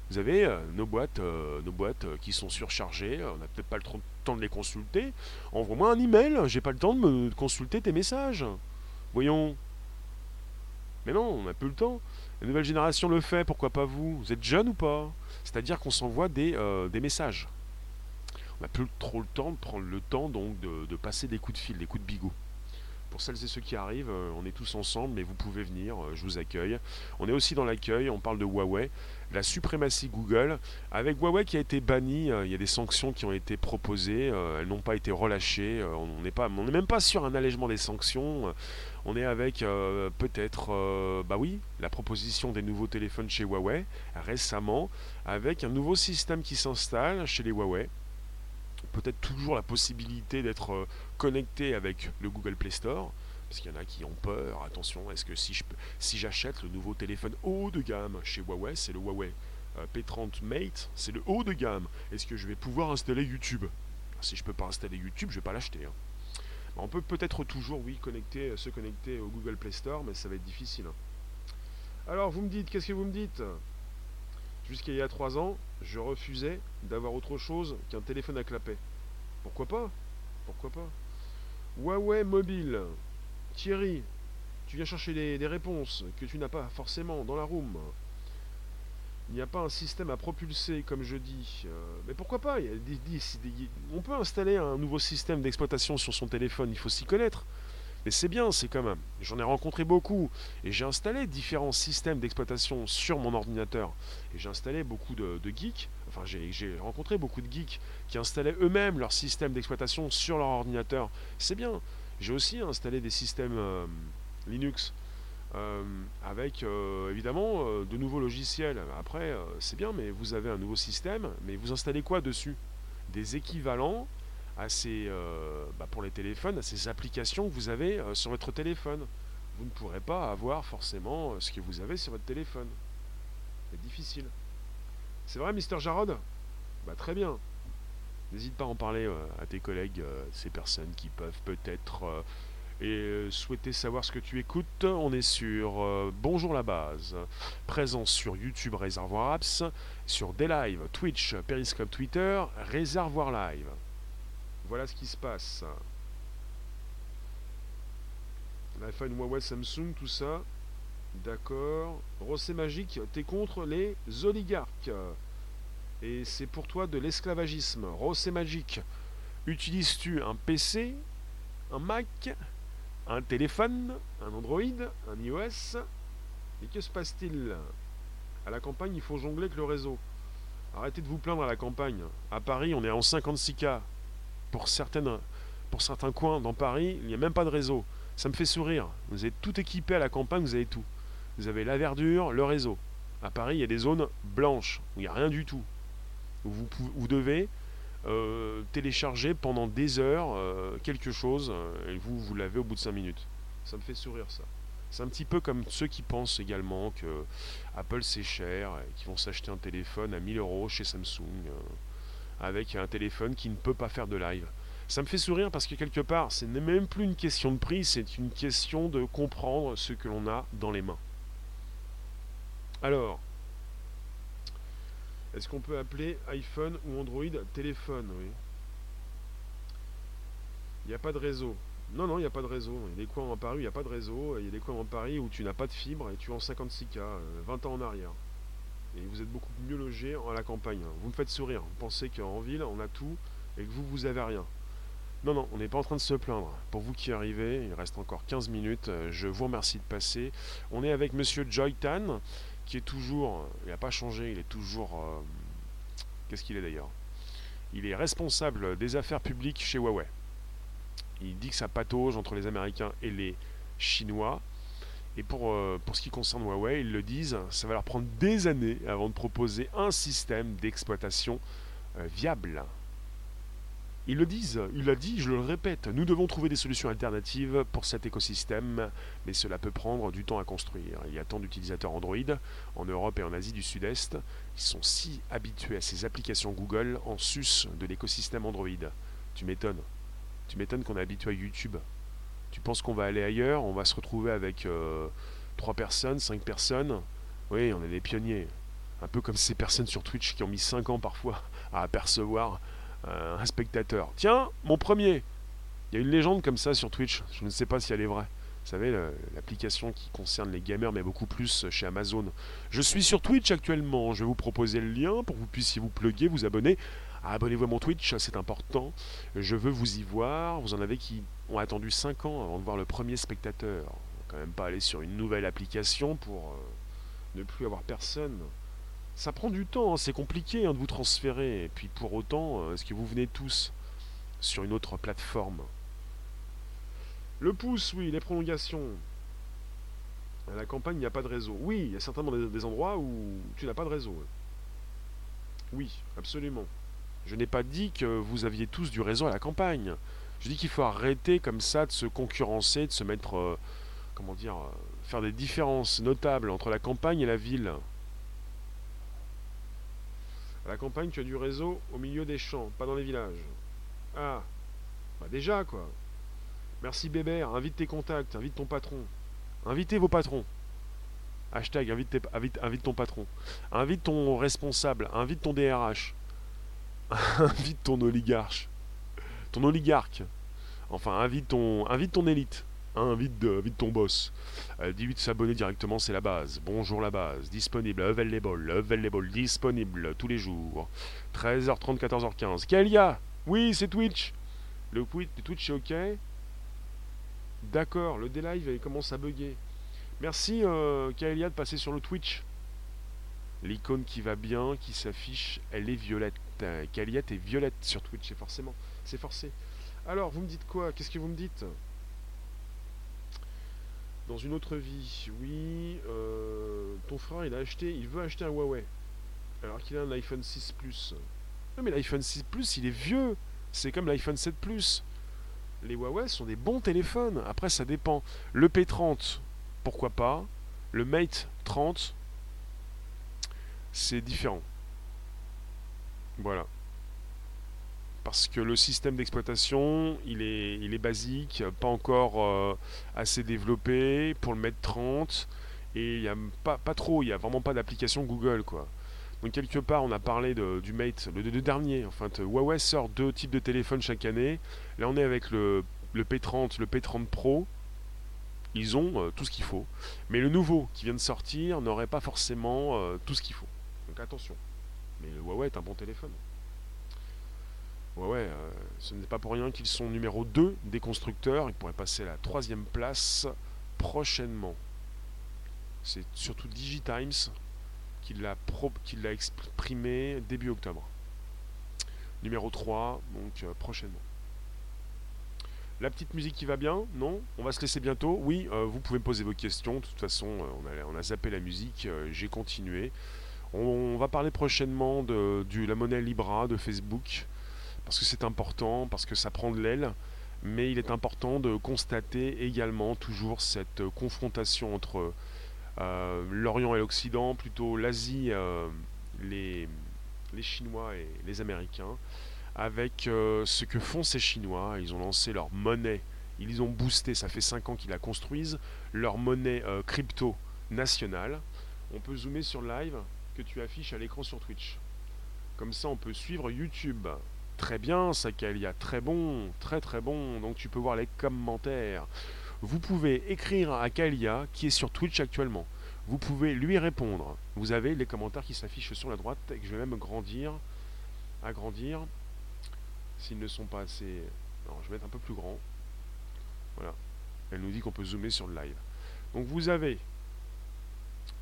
Vous avez euh, nos boîtes, euh, nos boîtes euh, qui sont surchargées, on n'a peut-être pas le temps de les consulter. Envoie-moi un email, j'ai pas le temps de me consulter tes messages. Voyons. Mais non, on n'a plus le temps. La nouvelle génération le fait, pourquoi pas vous? Vous êtes jeune ou pas? C'est-à-dire qu'on s'envoie des, messages. On n'a plus trop le temps de prendre le temps donc de, de passer des coups de fil, des coups de bigot pour celles et ceux qui arrivent, on est tous ensemble, mais vous pouvez venir, je vous accueille. On est aussi dans l'accueil, on parle de Huawei la suprématie Google. Avec Huawei qui a été banni, euh, il y a des sanctions qui ont été proposées, euh, elles n'ont pas été relâchées. Euh, on n'est on n'est même pas sur un allègement des sanctions. on est avec peut-être, bah oui, la proposition des nouveaux téléphones chez Huawei récemment, avec un nouveau système qui s'installe chez les Huawei. Peut-être toujours la possibilité d'être connecté avec le Google Play Store parce qu'il y en a qui ont peur. Attention, est-ce que si je si j'achète le nouveau téléphone haut de gamme chez Huawei, c'est le Huawei euh, P30 Mate, c'est le haut de gamme. Est-ce que je vais pouvoir installer YouTube? Si je peux pas installer YouTube, je vais pas l'acheter. Hein. On peut peut-être toujours, oui, connecter, se connecter au Google Play Store, mais ça va être difficile. Hein. Alors, vous me dites, qu'est-ce que vous me dites? Jusqu'à il y a 3 ans, je refusais d'avoir autre chose qu'un téléphone à clapet. Pourquoi pas? Pourquoi pas? Huawei Mobile, Thierry, tu viens chercher des, réponses que tu n'as pas forcément dans la room. Il n'y a pas un système à propulser, comme je dis. Euh, mais pourquoi pas? On peut installer un nouveau système d'exploitation sur son téléphone, il faut s'y connaître. Mais c'est bien, c'est quand même. J'en ai rencontré beaucoup. Et j'ai installé différents systèmes d'exploitation sur mon ordinateur. Et j'ai installé beaucoup de, de geeks. Enfin, j'ai rencontré beaucoup de geeks qui installaient eux-mêmes leur système d'exploitation sur leur ordinateur. C'est bien. J'ai aussi installé des systèmes euh, Linux euh, avec euh, évidemment de nouveaux logiciels. Après, c'est bien, mais vous avez un nouveau système, mais vous installez quoi dessus? Des équivalents à ces, bah, pour les téléphones, à ces applications que vous avez sur votre téléphone. vous ne pourrez pas avoir forcément ce que vous avez sur votre téléphone. C'est difficile. C'est vrai, Mister Jarod? Bah très bien. N'hésite pas à en parler euh, à tes collègues, euh, ces personnes qui peuvent peut-être et souhaiter savoir ce que tu écoutes. On est sur Bonjour la base, présent sur YouTube Réservoir Apps, sur des lives, Twitch, Periscope, Twitter, Réservoir Live. Voilà ce qui se passe l'iPhone, Huawei, Samsung, tout ça. D'accord. Rossé Magique, t'es contre les oligarques. Et c'est pour toi de l'esclavagisme. Rossé Magique, utilises-tu un PC, un Mac, un téléphone, un Android, un iOS? Et que se passe-t-il? À la campagne, il faut jongler avec le réseau. Arrêtez de vous plaindre à la campagne. À Paris, on est en 56K. Pour, certaines, pour certains coins dans Paris, il n'y a même pas de réseau. Ça me fait sourire. Vous êtes tout équipé à la campagne, vous avez tout. Vous avez la verdure, le réseau. À Paris, il y a des zones blanches où il n'y a rien du tout. Vous, vous devez euh, télécharger pendant des heures euh, quelque chose euh, et vous, vous l'avez au bout de 5 minutes. Ça me fait sourire ça. C'est un petit peu comme ceux qui pensent également que Apple c'est cher et qui vont s'acheter un téléphone à 1000 euros chez Samsung avec un téléphone qui ne peut pas faire de live. Ça me fait sourire parce que quelque part, ce n'est même plus une question de prix, c'est une question de comprendre ce que l'on a dans les mains. Alors, est-ce qu'on peut appeler iPhone ou Android téléphone Oui. Il n'y a pas de réseau. Non, non, il n'y a pas de réseau. Il y a des coins en Paris où il n'y a pas de réseau. Il y a des coins en Paris où tu n'as pas de fibre et tu es en 56K, 20 euh, ans en arrière. Et vous êtes beaucoup mieux logé à la campagne. Vous me faites sourire. Vous pensez qu'en ville, on a tout et que vous, vous avez rien. Non, non, on n'est pas en train de se plaindre. Pour vous qui arrivez, il reste encore 15 minutes. Euh, je vous remercie de passer. On est avec Monsieur Joytan, qui est toujours, il n'a pas changé, il est toujours, euh, qu'est-ce qu'il est d'ailleurs? Il est responsable des affaires publiques chez Huawei. Il dit que ça patauge entre les Américains et les Chinois. Et pour, euh, pour ce qui concerne Huawei, ils le disent, ça va leur prendre des années avant de proposer un système d'exploitation viable. Ils le disent, il l'a dit, je le répète, nous devons trouver des solutions alternatives pour cet écosystème, mais cela peut prendre du temps à construire. Il y a tant d'utilisateurs Android en Europe et en Asie du Sud-Est qui sont si habitués à ces applications Google en sus de l'écosystème Android. Tu m'étonnes. Tu m'étonnes qu'on est habitué à YouTube. Tu penses qu'on va aller ailleurs, on va se retrouver avec euh, 3 personnes, 5 personnes? Oui, on est des pionniers. Un peu comme ces personnes sur Twitch qui ont mis 5 ans parfois à apercevoir un spectateur. Tiens, mon premier Il y a une légende comme ça sur Twitch, je ne sais pas si elle est vraie. Vous savez, l'application qui concerne les gamers, mais beaucoup plus chez Amazon. Je suis sur Twitch actuellement. Je vais vous proposer le lien pour que vous puissiez vous plugger, vous abonner. Abonnez-vous à mon Twitch, c'est important. Je veux vous y voir. Vous en avez qui ont attendu 5 ans avant de voir le premier spectateur. On va quand même pas aller sur une nouvelle application pour euh, ne plus avoir personne ça prend du temps, hein, c'est compliqué hein, de vous transférer. Et puis pour autant, euh, est-ce que vous venez tous sur une autre plateforme? Le pouce, oui, les prolongations. À la campagne, il n'y a pas de réseau. Oui, il y a certainement des, endroits où tu n'as pas de réseau. Oui, absolument. Je n'ai pas dit que vous aviez tous du réseau à la campagne. Je dis qu'il faut arrêter comme ça de se concurrencer, de se mettre, euh, comment dire, euh, faire des différences notables entre la campagne et la ville. À la campagne, tu as du réseau au milieu des champs, pas dans les villages. Ah, bah déjà quoi. Merci Bébert, invite tes contacts, invite ton patron. Invitez vos patrons. Hashtag invite, invite, ton patron. Invite ton responsable, invite ton DRH. <laughs> invite ton oligarche. Ton oligarque. Enfin, invite ton, invite ton élite. Hein, vite, ton boss. Euh, dis-lui de s'abonner directement, c'est la base. Bonjour la base. Disponible, available, available, disponible tous les jours. 13h30, 14h15. Kalia Oui, c'est Twitch. Le Twitch est ok D'accord, le D-Live commence à bugger. Merci euh, Kaelia de passer sur le Twitch? L'icône qui va bien, qui s'affiche, elle est violette. Kaelia est violette sur Twitch, c'est forcément. C'est forcé. Alors, vous me dites quoi? Qu'est-ce que vous me dites? Dans une autre vie, oui, euh, ton frère il a acheté, il veut acheter un Huawei, alors qu'il a un iPhone 6 Plus. Non mais l'iPhone 6 Plus il est vieux, c'est comme l'iPhone 7 Plus. Les Huawei sont des bons téléphones, après ça dépend. Le P30, pourquoi pas? Le Mate 30, c'est différent. Voilà. Parce que le système d'exploitation, il est, basique, pas encore euh, assez développé pour le Mate 30. Et il n'y a pas, trop, il n'y a vraiment pas d'application Google, quoi. Donc quelque part, on a parlé du Mate, le, dernier. Enfin, Huawei sort deux types de téléphones chaque année. Là, on est avec le, P30, le P30 Pro. Ils ont euh, tout ce qu'il faut. Mais le nouveau qui vient de sortir n'aurait pas forcément euh, tout ce qu'il faut. Donc attention. Mais le Huawei est un bon téléphone. Huawei, euh, ce n'est pas pour rien qu'ils sont numéro 2 des constructeurs. Ils pourraient passer à la troisième place prochainement. C'est surtout Digitimes qu'il l'a exprimé début octobre. Numéro 3, donc euh, prochainement. La petite musique qui va bien Non? On va se laisser bientôt? Oui, euh, vous pouvez me poser vos questions. De toute façon, on, a, zappé la musique, j'ai continué. On, va parler prochainement de, la monnaie Libra de Facebook, parce que c'est important, parce que ça prend de l'aile. Mais il est important de constater également toujours cette confrontation entre euh, l'Orient et l'Occident, plutôt l'Asie, euh, les, les Chinois et les Américains, avec euh, ce que font ces Chinois. Ils ont lancé leur monnaie, ils ont boosté, ça fait 5 ans qu'ils la construisent, leur monnaie crypto nationale. On peut zoomer sur le live que tu affiches à l'écran sur Twitch. Comme ça, on peut suivre YouTube. Très bien, Sakalia, très bon, très très bon. Donc tu peux voir les commentaires vous pouvez écrire à Kalia qui est sur Twitch actuellement. Vous pouvez lui répondre. Vous avez les commentaires qui s'affichent sur la droite et que je vais même grandir, agrandir s'ils ne sont pas assez. Alors je vais mettre un peu plus grand. Voilà. Elle nous dit qu'on peut zoomer sur le live. Donc vous avez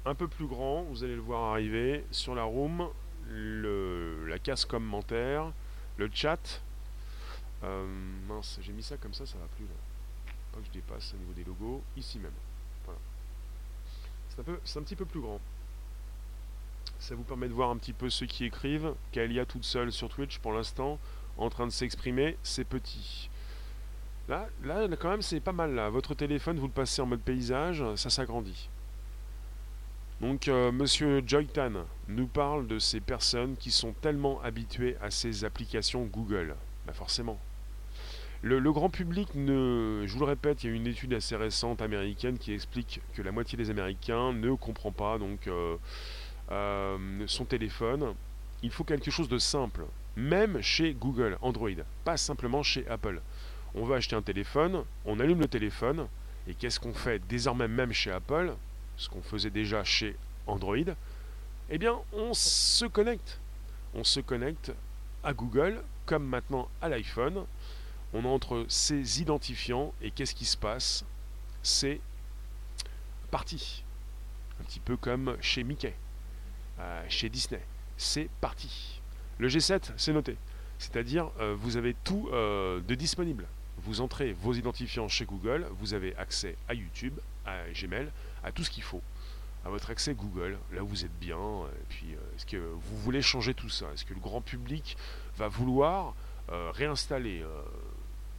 un peu plus grand, vous allez le voir arriver sur la room, la case commentaire, le chat. Euh, mince, j'ai mis ça comme ça, ça va plus là que je dépasse au niveau des logos, ici même. Voilà. C'est un petit peu plus grand. Ça vous permet de voir un petit peu ceux qui écrivent. Kalia toute seule sur Twitch pour l'instant, en train de s'exprimer, c'est petit. Là, là, quand même, c'est pas mal là. Votre téléphone, vous le passez en mode paysage, ça s'agrandit. Donc, euh, Monsieur Joytan nous parle de ces personnes qui sont tellement habituées à ces applications Google. Bah forcément, le, grand public, ne, je vous le répète, il y a une étude assez récente américaine qui explique que la moitié des Américains ne comprend pas donc euh, euh, son téléphone. Il faut quelque chose de simple, même chez Google, Android, pas simplement chez Apple. On va acheter un téléphone, on allume le téléphone, et qu'est-ce qu'on fait? Désormais même chez Apple, ce qu'on faisait déjà chez Android Eh bien, on se connecte. On se connecte à Google, comme maintenant à l'iPhone on entre ces identifiants et qu'est-ce qui se passe? C'est parti. Un petit peu comme chez Mickey, euh, chez Disney. C'est parti. Le G7, c'est noté. C'est-à-dire, euh, vous avez tout euh, de disponible. Vous entrez vos identifiants chez Google, vous avez accès à YouTube, à Gmail, à tout ce qu'il faut, à votre accès Google, là vous êtes bien. Et puis, est-ce que vous voulez changer tout ça? Est-ce que le grand public va vouloir réinstaller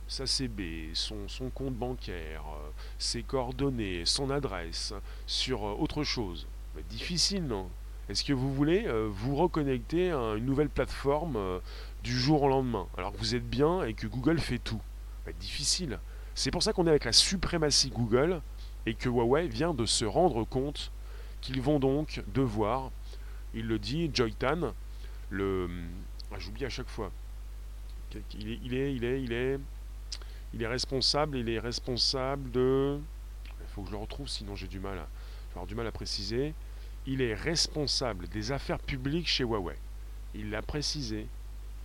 sa CB, son, compte bancaire, euh, ses coordonnées, son adresse, sur euh, autre chose? difficile, non? Est-ce que vous voulez euh, vous reconnecter à une nouvelle plateforme du jour au lendemain, alors que vous êtes bien et que Google fait tout Difficile. C'est pour ça qu'on est avec la suprématie Google et que Huawei vient de se rendre compte qu'ils vont donc devoir, il le dit, Joytan, le... Ah, j'oublie à chaque fois. Il est, responsable, il est responsable de... Il faut que je le retrouve, sinon j'ai du mal à... du mal à préciser. Il est responsable des affaires publiques chez Huawei. Il l'a précisé.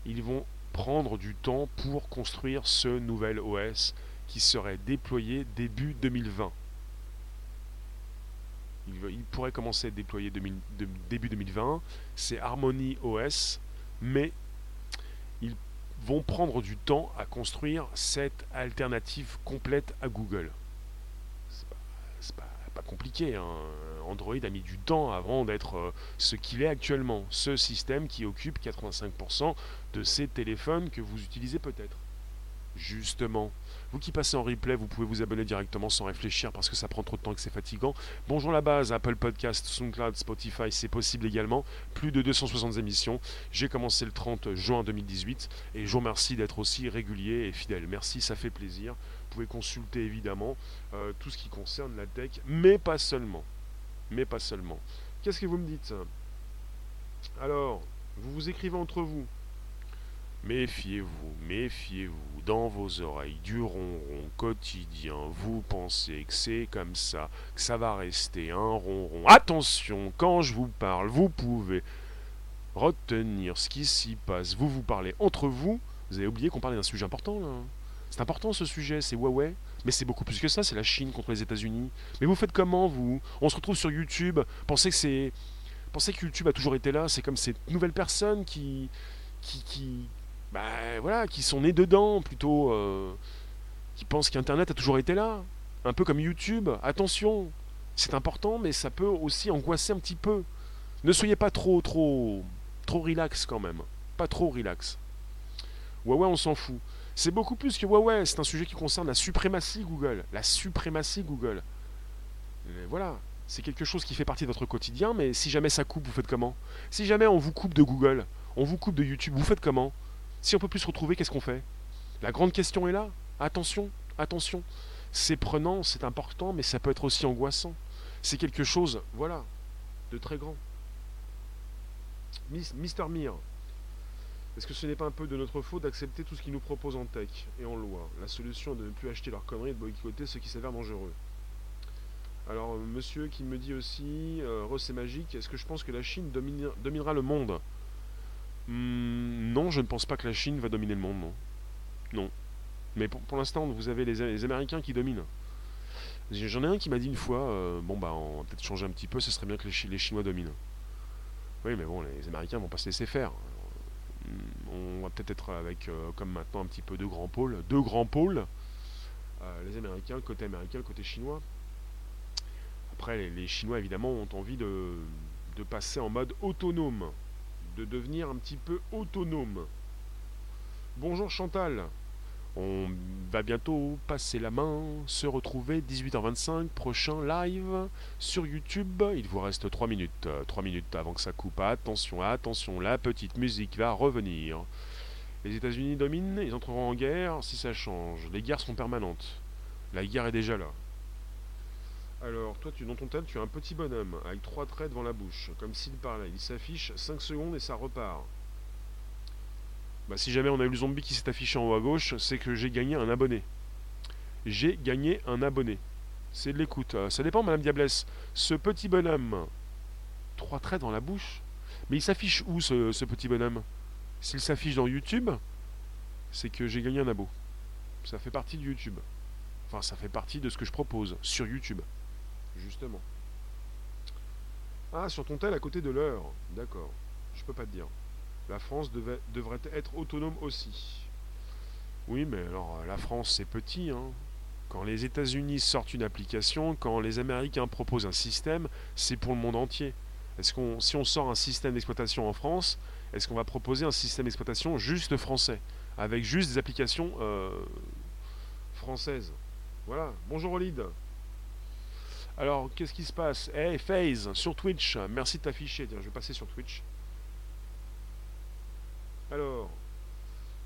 Ils vont prendre du temps pour construire ce nouvel OS qui serait déployé début 2020. Il, pourrait commencer à être déployé début 2020. C'est Harmony OS, mais il vont prendre du temps à construire cette alternative complète à Google. C'est pas, pas, compliqué. Hein. Android a mis du temps avant d'être euh, ce qu'il est actuellement. Ce système qui occupe 85% de ces téléphones que vous utilisez peut-être. Justement. Vous qui passez en replay, vous pouvez vous abonner directement sans réfléchir parce que ça prend trop de temps et que c'est fatigant. Bonjour la base, Apple Podcast, SoundCloud, Spotify, c'est possible également. Plus de 260 émissions. J'ai commencé le 30 juin 2018 et je vous remercie d'être aussi régulier et fidèle. Merci, ça fait plaisir. Vous pouvez consulter évidemment euh, tout ce qui concerne la tech, mais pas seulement. Mais pas seulement. Qu'est-ce que vous me dites? Alors, vous vous écrivez entre vous. Méfiez-vous, méfiez-vous, dans vos oreilles, du ronron quotidien, vous pensez que c'est comme ça, que ça va rester un ronron. Attention, quand je vous parle, vous pouvez retenir ce qui s'y passe. Vous vous parlez entre vous, vous avez oublié qu'on parlait d'un sujet important là. C'est important ce sujet, c'est Huawei. Mais c'est beaucoup plus que ça, c'est la Chine contre les États-Unis. Mais vous faites comment vous? On se retrouve sur YouTube, pensez que c'est. Pensez que YouTube a toujours été là, c'est comme ces nouvelles personnes qui, qui, qui, bah, voilà, qui sont nés dedans plutôt, euh, qui pensent qu'Internet a toujours été là. Un peu comme YouTube. Attention, c'est important, mais ça peut aussi angoisser un petit peu. Ne soyez pas trop, trop, trop relax quand même. Pas trop relax. Huawei, on s'en fout. C'est beaucoup plus que Huawei. C'est un sujet qui concerne la suprématie Google. La suprématie Google. voilà. C'est quelque chose qui fait partie de votre quotidien, mais si jamais ça coupe, vous faites comment? Si jamais on vous coupe de Google, on vous coupe de YouTube, vous faites comment? Si on peut plus se retrouver, qu'est-ce qu'on fait? La grande question est là. Attention, attention. C'est prenant, c'est important, mais ça peut être aussi angoissant. C'est quelque chose, voilà, de très grand. Mister Mir, est-ce que ce n'est pas un peu de notre faute d'accepter tout ce qu'ils nous proposent en tech et en loi? La solution est de ne plus acheter leurs conneries et de boycotter ce qui s'avère dangereux. Alors, monsieur qui me dit aussi, euh, c'est magique, est-ce que je pense que la Chine dominera le monde? Hmm, non, je ne pense pas que la Chine va dominer le monde, non. Mais pour, l'instant, vous avez les, Américains qui dominent. J'en ai un qui m'a dit une fois, euh, bon bah on va peut-être changer un petit peu, ce serait bien que les, Chinois dominent. Oui, mais bon, les Américains vont pas se laisser faire. Hmm, on va peut-être être avec, euh, comme maintenant, un petit peu deux grands pôles. Deux grands pôles. Euh, les Américains, côté américain, côté chinois. Après, les, Chinois, évidemment, ont envie de passer en mode autonome de devenir un petit peu autonome. Bonjour Chantal, on va bientôt passer la main, se retrouver 18h25, prochain live sur YouTube. Il vous reste 3 minutes, 3 minutes avant que ça coupe. Attention, attention, la petite musique va revenir. Les États-Unis dominent, ils entreront en guerre si ça change. Les guerres sont permanentes. La guerre est déjà là. Alors, toi, tu, dans ton tel, tu as un petit bonhomme avec trois traits devant la bouche, comme s'il parlait. Il s'affiche 5 secondes et ça repart. Bah, si jamais on a eu le zombie qui s'est affiché en haut à gauche, c'est que j'ai gagné un abonné. J'ai gagné un abonné. C'est de l'écoute. Euh, ça dépend, Madame Diablesse. Ce petit bonhomme, trois traits dans la bouche. Mais il s'affiche où ce, ce petit bonhomme? S'il s'affiche dans YouTube, c'est que j'ai gagné un abo. Ça fait partie de YouTube. Enfin, ça fait partie de ce que je propose sur YouTube justement. Ah, sur ton tel à côté de l'heure. D'accord. Je peux pas te dire. La France devrait être autonome aussi. Oui, mais alors la France c'est petit. Hein. Quand les États-Unis sortent une application, quand les Américains proposent un système, c'est pour le monde entier. Est-ce qu'on, si on sort un système d'exploitation en France, est-ce qu'on va proposer un système d'exploitation juste français, avec juste des applications euh, françaises? Voilà. Bonjour Olide. Alors, qu'est-ce qui se passe? Hey, FaZe, sur Twitch, merci de t'afficher. Tiens, je vais passer sur Twitch. Alors,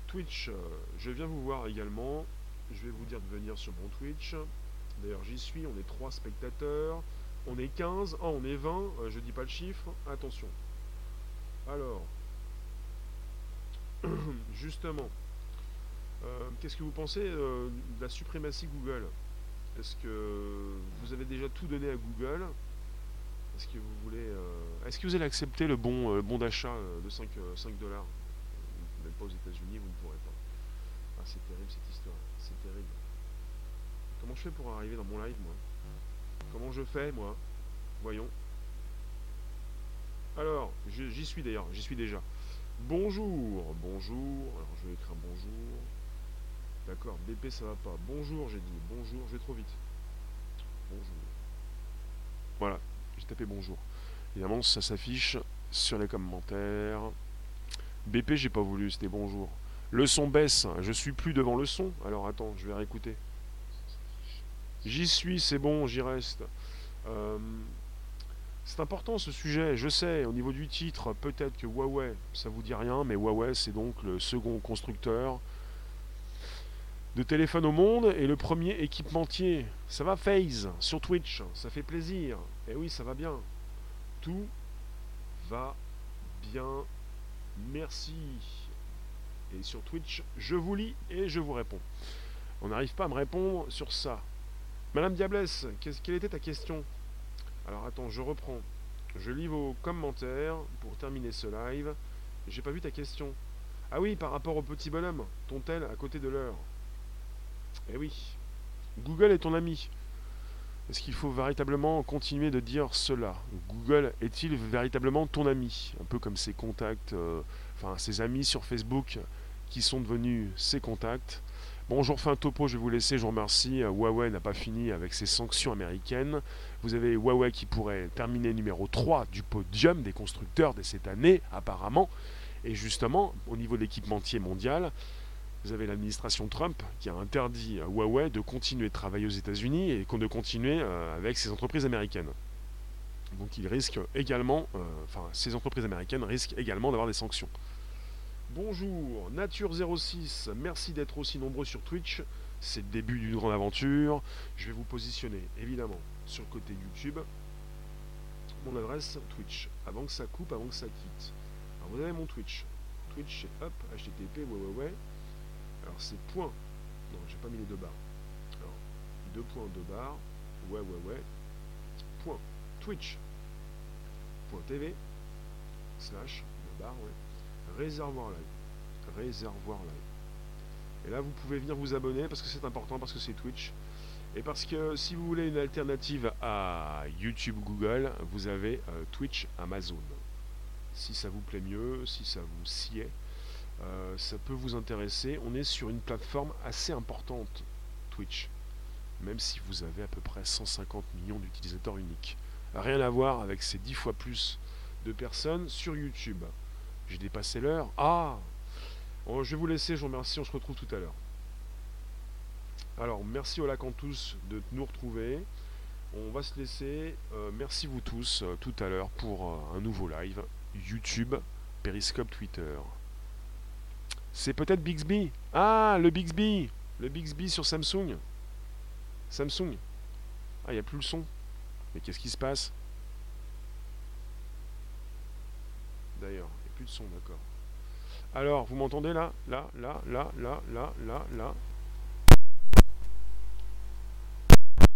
Twitch, euh, je viens vous voir également. Je vais vous dire de venir sur mon Twitch. D'ailleurs, j'y suis. On est 3 spectateurs. On est 15. Oh, on est 20. Euh, je dis pas le chiffre. Attention. Alors, <clears throat> justement, euh, qu'est-ce que vous pensez de la suprématie Google? Est-ce que vous avez déjà tout donné à Google? Est-ce que vous voulez euh, Est-ce que vous allez accepter le bon, euh, bon d'achat euh, de 5, 5 dollars? N'êtes pas aux États-Unis, vous ne pourrez pas. Ah, c'est terrible cette histoire. C'est terrible. Comment je fais pour arriver dans mon live, moi? Comment je fais, moi? Voyons. Alors, j'y suis d'ailleurs, j'y suis déjà. Bonjour, bonjour. Alors, je vais écrire bonjour. D'accord, BP ça va pas. Bonjour, j'ai dit. Bonjour, je vais trop vite. Bonjour. Voilà, j'ai tapé bonjour. Évidemment, ça s'affiche sur les commentaires. BP, j'ai pas voulu, c'était bonjour. Le son baisse, je suis plus devant le son. Alors attends, je vais réécouter. J'y suis, c'est bon, j'y reste. Euh, c'est important ce sujet, je sais, au niveau du titre, peut-être que Huawei, ça vous dit rien, mais Huawei c'est donc le second constructeur de téléphone au monde et le premier équipementier. Ça va phase sur Twitch, ça fait plaisir. Et oui, ça va bien. Tout va bien. Merci. Et sur Twitch, je vous lis et je vous réponds. On n'arrive pas à me répondre sur ça. Madame Diablesse, quelle était ta question? Alors attends, je reprends. Je lis vos commentaires pour terminer ce live. J'ai pas vu ta question. Ah oui, par rapport au petit bonhomme, ton tel à côté de l'heure. Eh oui, Google est ton ami. Est-ce qu'il faut véritablement continuer de dire cela? Google est-il véritablement ton ami? Un peu comme ses contacts, euh, enfin ses amis sur Facebook qui sont devenus ses contacts. Bon, je refais un topo, je vais vous laisser, je vous remercie. Euh, Huawei n'a pas fini avec ses sanctions américaines. Vous avez Huawei qui pourrait terminer numéro 3 du podium des constructeurs dès cette année, apparemment. Et justement, au niveau de l'équipementier mondial, vous avez l'administration Trump qui a interdit à Huawei de continuer de travailler aux États-Unis et de continuer euh, avec ses entreprises américaines. Donc il risque également, euh, enfin ces entreprises américaines risquent également d'avoir des sanctions. Bonjour, Nature06, merci d'être aussi nombreux sur Twitch. C'est le début d'une grande aventure. Je vais vous positionner évidemment sur le côté YouTube. Mon adresse Twitch, avant que ça coupe, avant que ça quitte. Alors vous avez mon Twitch. Twitch c'est hop, http, ouais ouais ouais. Alors c'est point. Non, j'ai pas mis les deux barres. Alors, deux points, deux barres. Ouais, ouais, ouais. Point. Twitch. Point TV. Slash. Deux barres, ouais. Réservoir live. Réservoir live. Et là, vous pouvez venir vous abonner parce que c'est important, parce que c'est Twitch. Et parce que si vous voulez une alternative à YouTube Google, vous avez euh, Twitch Amazon. Si ça vous plaît mieux, si ça vous sied, euh, ça peut vous intéresser. On est sur une plateforme assez importante, Twitch, même si vous avez à peu près 150 millions d'utilisateurs uniques. Rien à voir avec ces 10 fois plus de personnes sur YouTube. J'ai dépassé l'heure. Ah Je vais vous laisser, je vous remercie, on se retrouve tout à l'heure. Alors, merci au lac en tous de nous retrouver. On va se laisser. Euh, merci vous tous euh, tout à l'heure pour un nouveau live YouTube, Periscope, Twitter. C'est peut-être Bixby. Ah, le Bixby. Le Bixby sur Samsung. Samsung. Ah, il n'y a plus le son. Mais qu'est-ce qui se passe? D'ailleurs, il n'y a plus de son, d'accord. Alors, vous m'entendez là? Là, là, là, là, là, là, là.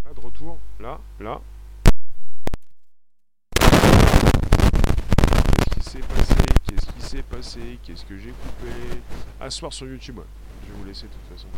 Là, de retour. Là, là. Qu'est-ce qui passé Qu'est-ce qui s'est passé Qu'est-ce que j'ai coupé Asseoir sur YouTube, Je vais vous laisser de toute façon.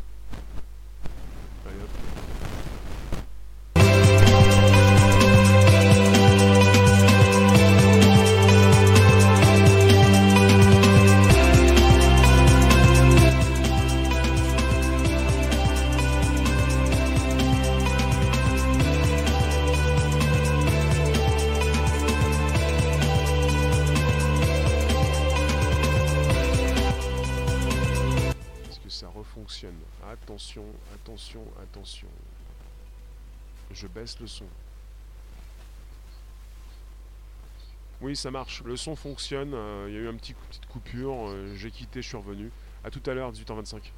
Ça marche. Le son fonctionne. Euh, il y a eu un petit petite coupure. Euh, j'ai quitté, je suis revenu. A tout à l'heure, 18h25.